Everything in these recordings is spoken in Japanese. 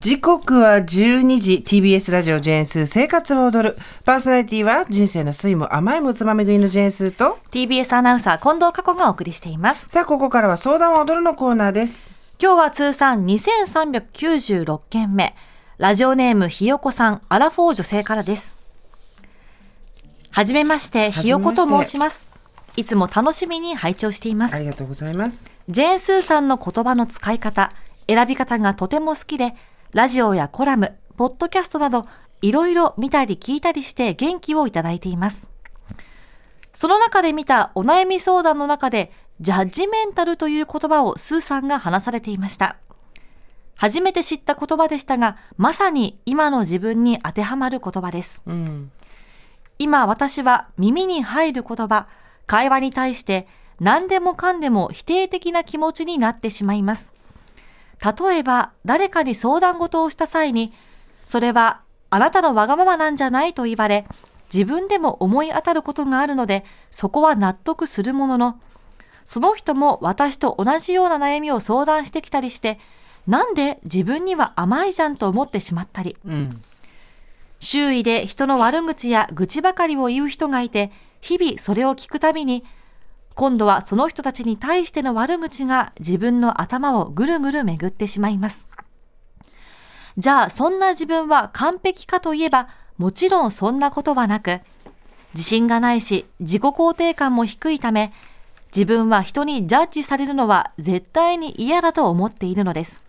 時刻は12時 TBS ラジオジェーンスー生活を踊る。パーソナリティは人生の酸いも甘いもつまみ食いのジェーンスーと TBS アナウンサー近藤佳子がお送りしています。さあここからは相談を踊るのコーナーです。今日は通算2396件目。ラジオネームひよこさんアラフォー女性からです。はじめまして。ひよこと申します。いつも楽しみに拝聴しています。ありがとうございます。ジェーンスーさんの言葉の使い方選び方がとても好きでラジオやコラム、ポッドキャストなど、いろいろ見たり聞いたりして元気をいただいています。その中で見たお悩み相談の中で、ジャッジメンタルという言葉をスーさんが話されていました。初めて知った言葉でしたが、まさに今の自分に当てはまる言葉です。うん今私は耳に入る言葉、会話に対して何でもかんでも否定的な気持ちになってしまいます。例えば誰かに相談事をした際に、それはあなたのわがままなんじゃないと言われ、自分でも思い当たることがあるので、そこは納得するものの、その人も私と同じような悩みを相談してきたりして、なんで自分には甘いじゃんと思ってしまったり、うん。周囲で人の悪口や愚痴ばかりを言う人がいて、日々それを聞くたびに、今度はその人たちに対しての悪口が自分の頭をぐるぐる巡ってしまいます。じゃあ、そんな自分は完璧かといえば、もちろんそんなことはなく、自信がないし、自己肯定感も低いため、自分は人にジャッジされるのは絶対に嫌だと思っているのです。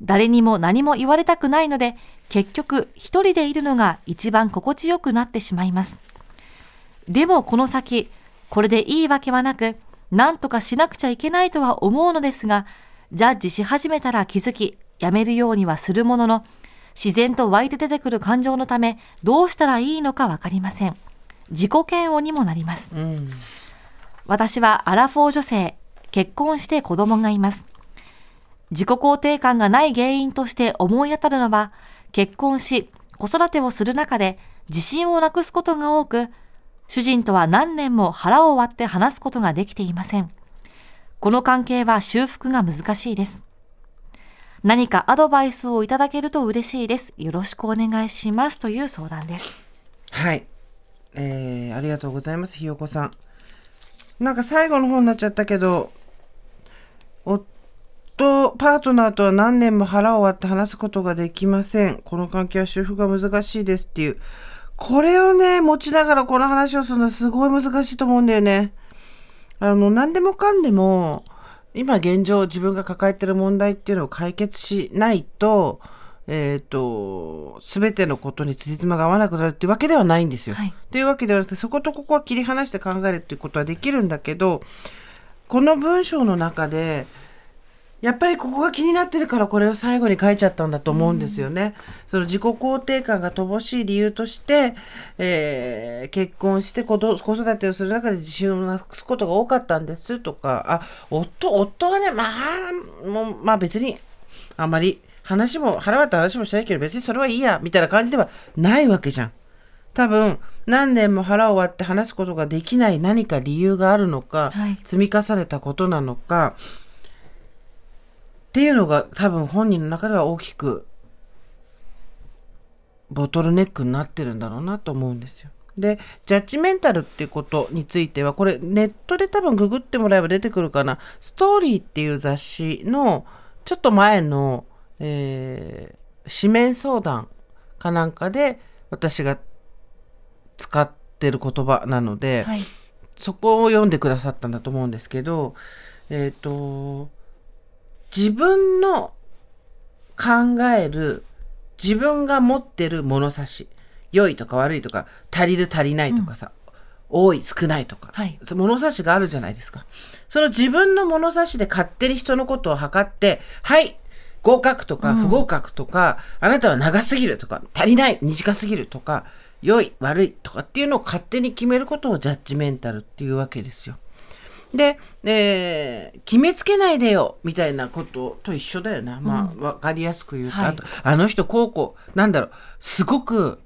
誰にも何も言われたくないので、結局一人でいるのが一番心地よくなってしまいます。でもこの先、これでいいわけはなく、何とかしなくちゃいけないとは思うのですが、ジャッジし始めたら気づき、やめるようにはするものの、自然と湧いて出てくる感情のため、どうしたらいいのかわかりません。自己嫌悪にもなります。うん私はアラフォー女性、結婚して子供がいます。自己肯定感がない原因として思い当たるのは、結婚し、子育てをする中で自信をなくすことが多く、主人とは何年も腹を割って話すことができていません。この関係は修復が難しいです。何かアドバイスをいただけると嬉しいです。よろしくお願いします。という相談です。はいえー、ありがとうございますひよこさんなんか最後の方になっちゃったけど夫パートナーとは何年も腹を割って話すことができませんこの関係は修復が難しいですっていうこれをね持ちながらこの話をするのはすごい難しいと思うんだよねあの何でもかんでも今現状自分が抱えてる問題っていうのを解決しないとえっ、と全てのことに辻褄が合わなくなるっていうわけではないんですよ。はいというわけではなくてそことここは切り離して考えるっていうことはできるんだけどこの文章の中でやっぱりここが気になってるからこれを最後に書いちゃったんだと思うんですよね。その自己肯定感が乏しい理由として、えー結婚して子育てをする中で自信をなくすことが多かったんですとかあ夫夫はねまあもうまあ別にあんまり話も腹割った話もしないけど別にそれはいいやみたいな感じではないわけじゃん。多分何年も腹を割って話すことができない何か理由があるのか、はい積み重ねたことなのかっていうのが多分本人の中では大きくボトルネックになってるんだろうなと思うんですよ。でジャッジメンタルっていうことについてはこれネットで多分ググってもらえば出てくるかな「ストーリー」っていう雑誌のちょっと前の、えー紙面相談かなんかで私が使ってる言葉なので、はい。そこを読んでくださったんだと思うんですけど、えっ、と、自分の考える、自分が持ってる物差し、良いとか悪いとか、足りる足りないとかさ、多い少ないとか、はい物差しがあるじゃないですか。その自分の物差しで勝手に人のことを測って、はい、合格とか不合格とか、あなたは長すぎるとか、足りない、短すぎるとか、良い、悪いとかっていうのを勝手に決めることをジャッジメンタルっていうわけですよ。で、えー決めつけないでよみたいなことと一緒だよな。まあ、わかりやすく言うと、はい。あと、あの人こうこう、なんだろう、すごく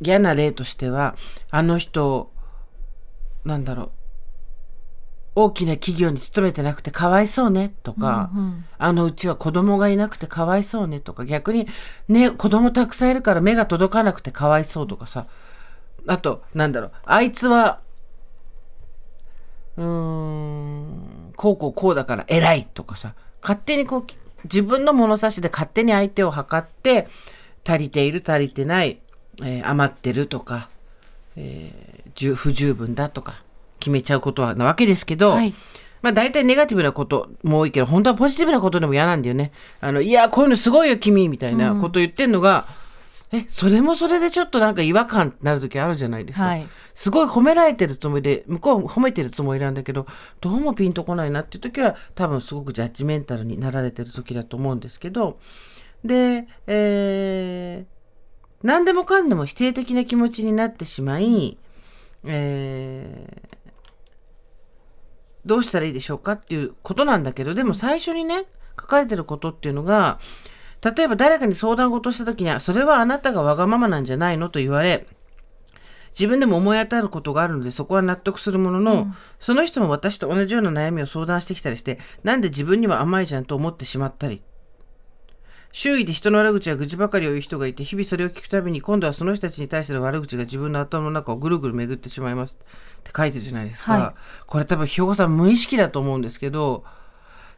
嫌な例としては、あの人、なんだろう、大きな企業に勤めてなくてかわいそうねとか、うんうん。あのうちは子供がいなくてかわいそうねとか逆にね子供たくさんいるから目が届かなくてかわいそうとかさ。あとなんだろうあいつはうーんこうこうこうだから偉いとかさ勝手にこう自分の物差しで勝手に相手を測って足りている足りてない、えー余ってるとか、えー十不十分だとか決めちゃうことはなわけですけど、はいまあ大体ネガティブなことも多いけど、本当はポジティブなことでも嫌なんだよね。あの、いや、こういうのすごいよ、君みたいなこと言ってんのが、え、それもそれでちょっとなんか違和感になる時あるじゃないですか。はいすごい褒められてるつもりで、向こう褒めてるつもりなんだけど、どうもピンとこないなっていう時は、多分すごくジャッジメンタルになられてる時だと思うんですけど、で、えー、何でもかんでも否定的な気持ちになってしまい、えーどうしたらいいでしょうかっていうことなんだけどでも最初にね書かれてることっていうのが例えば誰かに相談事をした時にはそれはあなたがわがままなんじゃないのと言われ自分でも思い当たることがあるのでそこは納得するものの、その人も私と同じような悩みを相談してきたりしてなんで自分には甘いじゃんと思ってしまったり。周囲で人の悪口や愚痴ばかりを言う人がいて日々それを聞くたびに今度はその人たちに対しての悪口が自分の頭の中をぐるぐる巡ってしまいますって書いてるじゃないですか、はい。これ多分兵庫さん無意識だと思うんですけど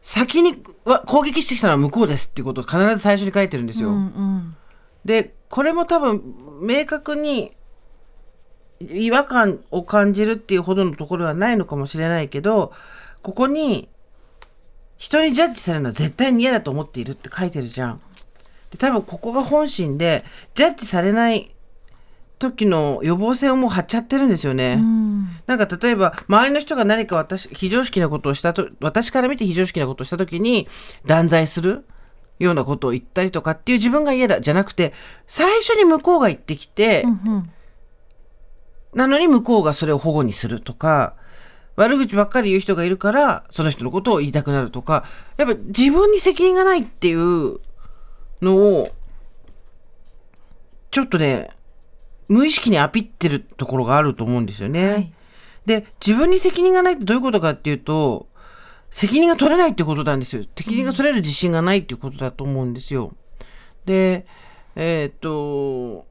先にわ攻撃してきたのは向こうですっていうことを必ず最初に書いてるんですよ、うんうんでこれも多分明確に違和感を感じるっていうほどのところはないのかもしれないけどここに人にジャッジされるのは絶対に嫌だと思っているって書いてるじゃん。で多分ここが本心でジャッジされない時の予防線をもう張っちゃってるんですよね。うん。なんか例えば周りの人が何か私非常識なことをしたと私から見て非常識なことをした時に断罪する？ようなことを言ったりとかっていう自分が嫌だ。じゃなくて最初に向こうが言ってきて、うんうん。なのに向こうがそれを保護にするとか悪口ばっかり言う人がいるからその人のことを言いたくなるとかやっぱ自分に責任がないっていうのをちょっとね無意識にアピってるところがあると思うんですよね。はい。で自分に責任がないってどういうことかっていうと責任が取れないってことなんですよ。責任が取れる自信がないっていうことだと思うんですよ。でえーっと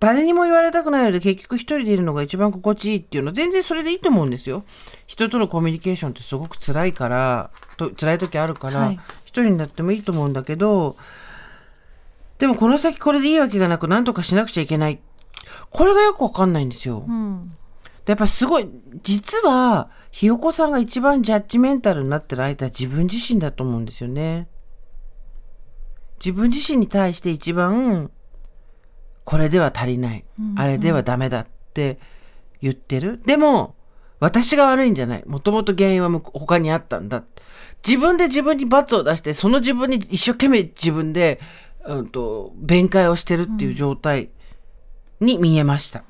誰にも言われたくないので結局一人でいるのが一番心地いいっていうのは全然それでいいと思うんですよ。人とのコミュニケーションってすごく辛いからと辛い時あるから、はい。一人になってもいいと思うんだけどでもこの先これでいいわけがなく何とかしなくちゃいけないこれがよくわかんないんですよ。うんでやっぱすごい実はひよこさんが一番ジャッジメンタルになってる相手は自分自身だと思うんですよね。自分自身に対して一番これでは足りない、あれではダメだって言ってる。でも私が悪いんじゃない。もともと原因は他にあったんだ。自分で自分に罰を出して、その自分に一生懸命自分で、うんと、弁解をしてるっていう状態に見えました。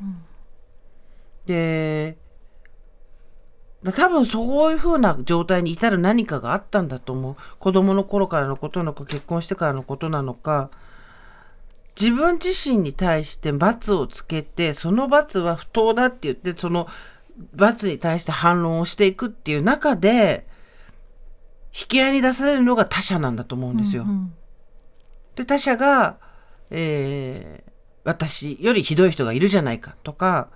で、だ多分そういう風な状態に至る何かがあったんだと思う。子供の頃からのことなのか、結婚してからのことなのか、自分自身に対して罰をつけて、その罰は不当だって言って、その罰に対して反論をしていくっていう中で、引き合いに出されるのが他者なんだと思うんですよ。うんで他者が、えー私よりひどい人がいるじゃないかとか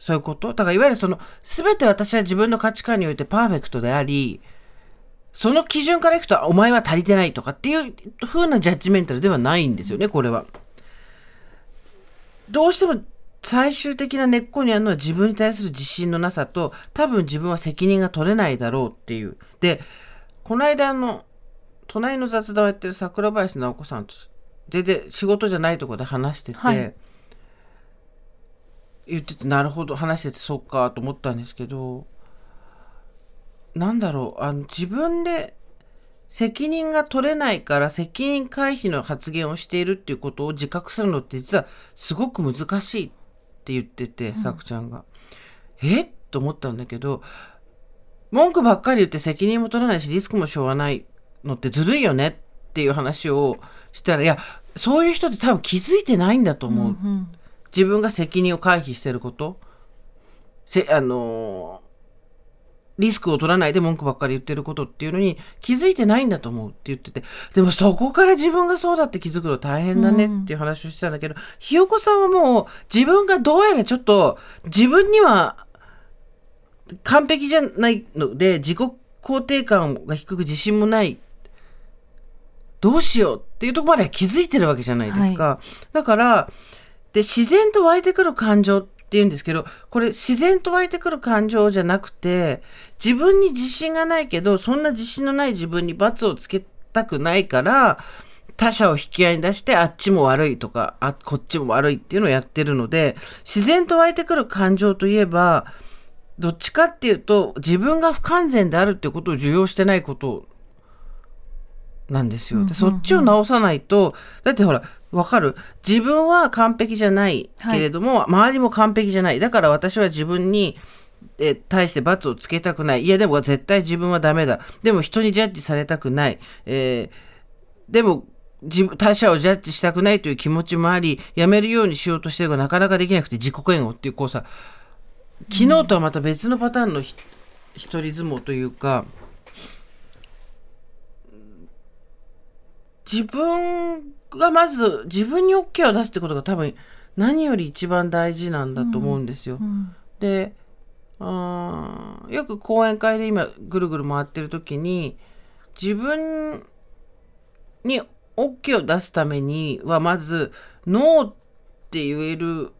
そういうことだからいわゆるその全て私は自分の価値観においてパーフェクトでありその基準からいくとお前は足りてないとかっていう風なジャッジメンタルではないんですよねこれは。どうしても最終的な根っこにあるのは自分に対する自信のなさと多分自分は責任が取れないだろうっていう。でこの間あの隣の雑談をやってる桜林直子さんと全然仕事じゃないところで話してて、はい。言っててなるほど話しててそっかと思ったんですけどなんだろうあの自分で責任が取れないから責任回避の発言をしているっていうことを自覚するのって実はすごく難しいって言ってて、さくちゃんが。えと思ったんだけど文句ばっかり言って責任も取らないしリスクもしょうがないのってずるいよねっていう話をしたらいやそういう人って多分気づいてないんだと思う。うん自分が責任を回避してることせあのリスクを取らないで文句ばっかり言ってることっていうのに気づいてないんだと思うって言ってて、でもそこから自分がそうだって気づくの大変だねっていう話をしてたんだけど、ひよこさんはもう自分がどうやらちょっと自分には完璧じゃないので自己肯定感が低く自信もない。どうしようっていうところまでは気づいてるわけじゃないですか。だから、で、自然と湧いてくる感情って言うんですけど、これ自然と湧いてくる感情じゃなくて、自分に自信がないけど、そんな自信のない自分に罰をつけたくないから、他者を引き合いに出して、あっちも悪いとか、あ、こっちも悪いっていうのをやってるので、自然と湧いてくる感情といえば、どっちかっていうと、自分が不完全であるってことを受容してないことなんですよ。でそっちを直さないと、だってほら、わかる？自分は完璧じゃないけれども、周りも完璧じゃない。だから私は自分に、え対して罰をつけたくない。いや、でも絶対自分はダメだ。でも人にジャッジされたくない。えーでも、自分他者をジャッジしたくないという気持ちもあり、やめるようにしようとしてるがなかなかできなくて自己嫌悪っていう、こうさ、昨日とはまた別のパターンのひ一人相撲というか、自分がまず自分に OK を出すってことが多分何より一番大事なんだと思うんですよ。うんであーよく講演会で今ぐるぐる回ってる時に自分に OK を出すためにはまずノーって言える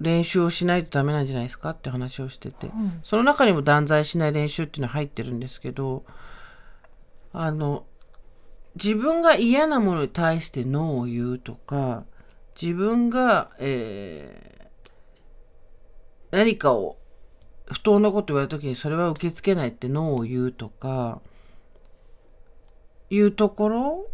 練習をしないとダメなんじゃないですかって話をしてて、ん。その中にも断罪しない練習っていうのは入ってるんですけどあの自分が嫌なものに対してノーを言うとか自分が、えー何かを不当なこと言われた時にそれは受け付けないってノーを言うとかいうところ。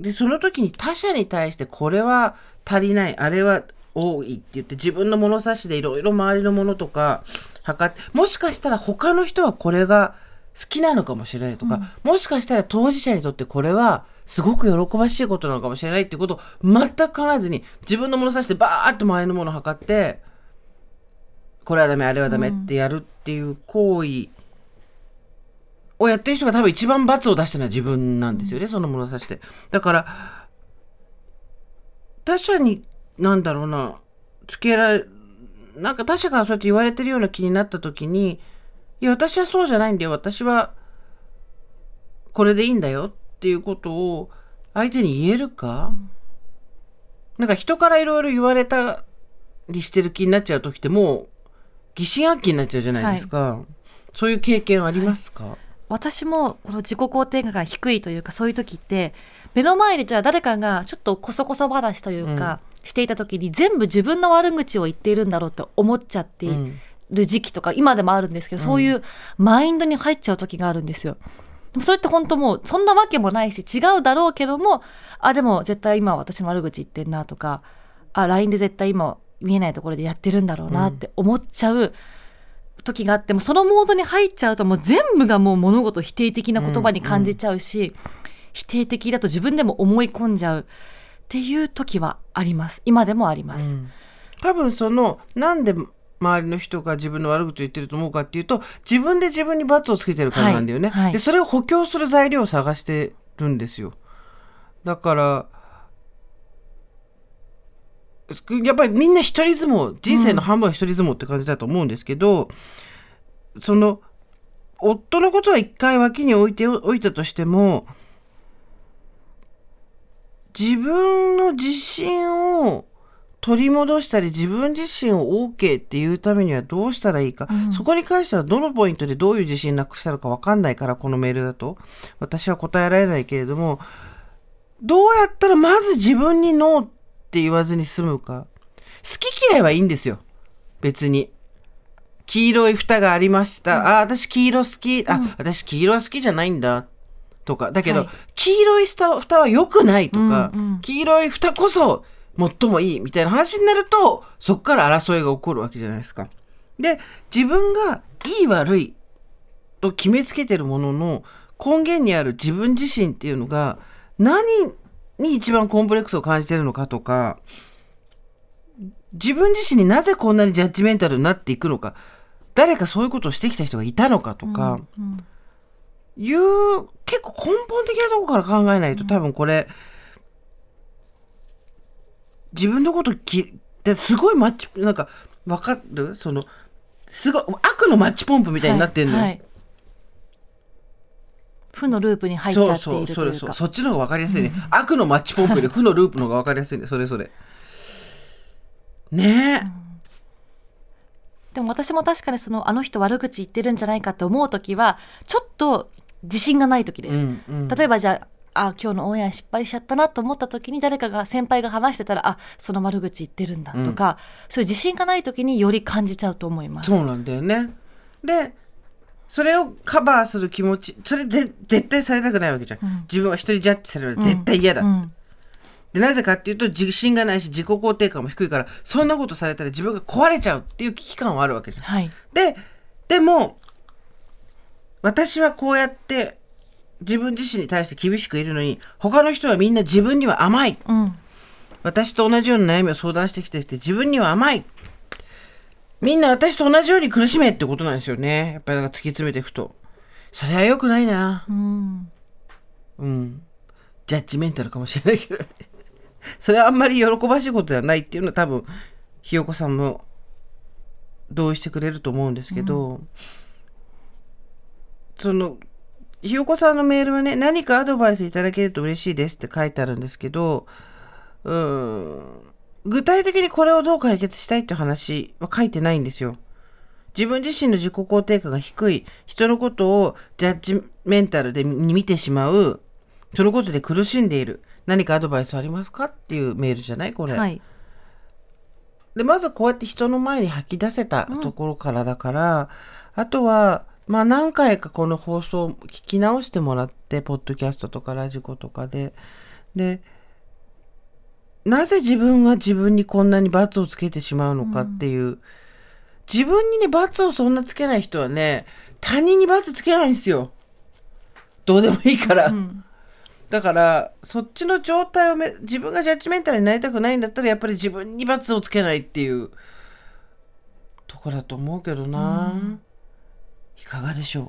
でその時に他者に対してこれは足りないあれは多いって言って自分の物差しでいろいろ周りのものとか測ってもしかしたら他の人はこれが好きなのかもしれないとか、もしかしたら当事者にとってこれはすごく喜ばしいことなのかもしれないっていうことを全く考えずに自分の物差しでバーッと周りのものを測ってこれはダメあれはダメってやるっていう行為をやってる人が多分一番罰を出してるのは自分なんですよね、その物差しで。だから他者になんだろうなつけられなんか他者からそうやって言われてるような気になった時にいや私はそうじゃないんだよ。私はこれでいいんだよ。っていうことを相手に言えるか、なんか人からいろいろ言われたりしてる気になっちゃう時ってもう疑心暗鬼になっちゃうじゃないですか、そういう経験ありますか、私もこの自己肯定感が低いというかそういう時って目の前でじゃあ誰かがちょっとこそこそ話というか、していた時に全部自分の悪口を言っているんだろうと思っちゃっている時期とか今でもあるんですけど、そういうマインドに入っちゃう時があるんですよ。でもそれって本当もうそんなわけもないし違うだろうけどもあでも絶対今私の悪口言ってんなとかあ LINE で絶対今見えないところでやってるんだろうなって思っちゃう時があってもそのモードに入っちゃうともう全部がもう物事否定的な言葉に感じちゃうし、否定的だと自分でも思い込んじゃうっていう時はあります。今でもあります、多分そのなんで周りの人が自分の悪口を言ってると思うかっていうと自分で自分に罰をつけてるからなんだよね、はい。はい。でそれを補強する材料を探してるんですよ。だからやっぱりみんな一人相撲人生の半分は一人相撲って感じだと思うんですけど、その夫のことは一回脇に置いておいたとしても自分の自信を取り戻したり自分自身を OK っていうためにはどうしたらいいか、そこに関してはどのポイントでどういう自信なくしたのか分かんないからこのメールだと。私は答えられないけれどもどうやったらまず自分にノーって言わずに済むか。好き嫌いはいいんですよ。別に。黄色い蓋がありました、あ私黄色好き。あ、私黄色は好きじゃないんだ。とか。だけど、はい。黄色い蓋蓋は良くないとか、うんうん。黄色い蓋こそ最もいいみたいな話になるとそこから争いが起こるわけじゃないですか。で自分がいい悪いと決めつけてるものの根源にある自分自身っていうのが何に一番コンプレックスを感じてるのかとか自分自身になぜこんなにジャッジメンタルになっていくのか誰かそういうことをしてきた人がいたのかとか、うんいう結構根本的なところから考えないと多分これ自分のこときですごいマッチなんかわかる？そのすごい悪のマッチポンプみたいになってんのよ、はいはい。負のループに入っちゃってそういるというか。そうそうそっちの方が分かりやすいね、悪のマッチポンプより負のループの方が分かりやすいね。それそれ。ねえ、でも私も確かにそのあの人悪口言ってるんじゃないかって思う時はちょっと自信がない時です、うんうん。例えばじゃああ今日のオンエア失敗しちゃったなと思った時に誰かが先輩が話してたらあその悪口言ってるんだとか、そういう自信がない時により感じちゃうと思います。そうなんだよね。でそれをカバーする気持ちそれぜ絶対されたくないわけじゃん、自分は一人ジャッジされるのは絶対嫌だ、うん。でなぜかっていうと自信がないし自己肯定感も低いからそんなことされたら自分が壊れちゃうっていう危機感はあるわけじゃん。はい、ででも私はこうやって自分自身に対して厳しくいるのに他の人はみんな自分には甘い。うん。私と同じような悩みを相談してきてて自分には甘い。みんな私と同じように苦しめってことなんですよね。やっぱりだから突き詰めていくと。それは良くないな。うん。うん。ジャッジメンタルかもしれないけど それはあんまり喜ばしいことではないっていうのは多分ひよこさんも同意してくれると思うんですけど、そのひよこさんのメールはね何かアドバイスいただけると嬉しいですって書いてあるんですけどうーん具体的にこれをどう解決したいって話は書いてないんですよ。自分自身の自己肯定感が低い人のことをジャッジメンタルで見てしまうそのことで苦しんでいる何かアドバイスありますかっていうメールじゃない？これ、はい。でまずこうやって人の前に吐き出せたところからだから、あとはまあ何回かこの放送を聞き直してもらってポッドキャストとかラジコとかで。でなぜ自分が自分にこんなに罰をつけてしまうのかっていう、自分にね罰をそんなつけない人はね他人に罰つけないんですよ。どうでもいいから、うん。だからそっちの状態をめ自分がジャッジメンタルになりたくないんだったらやっぱり自分に罰をつけないっていうとこだと思うけどな、いかがでしょう？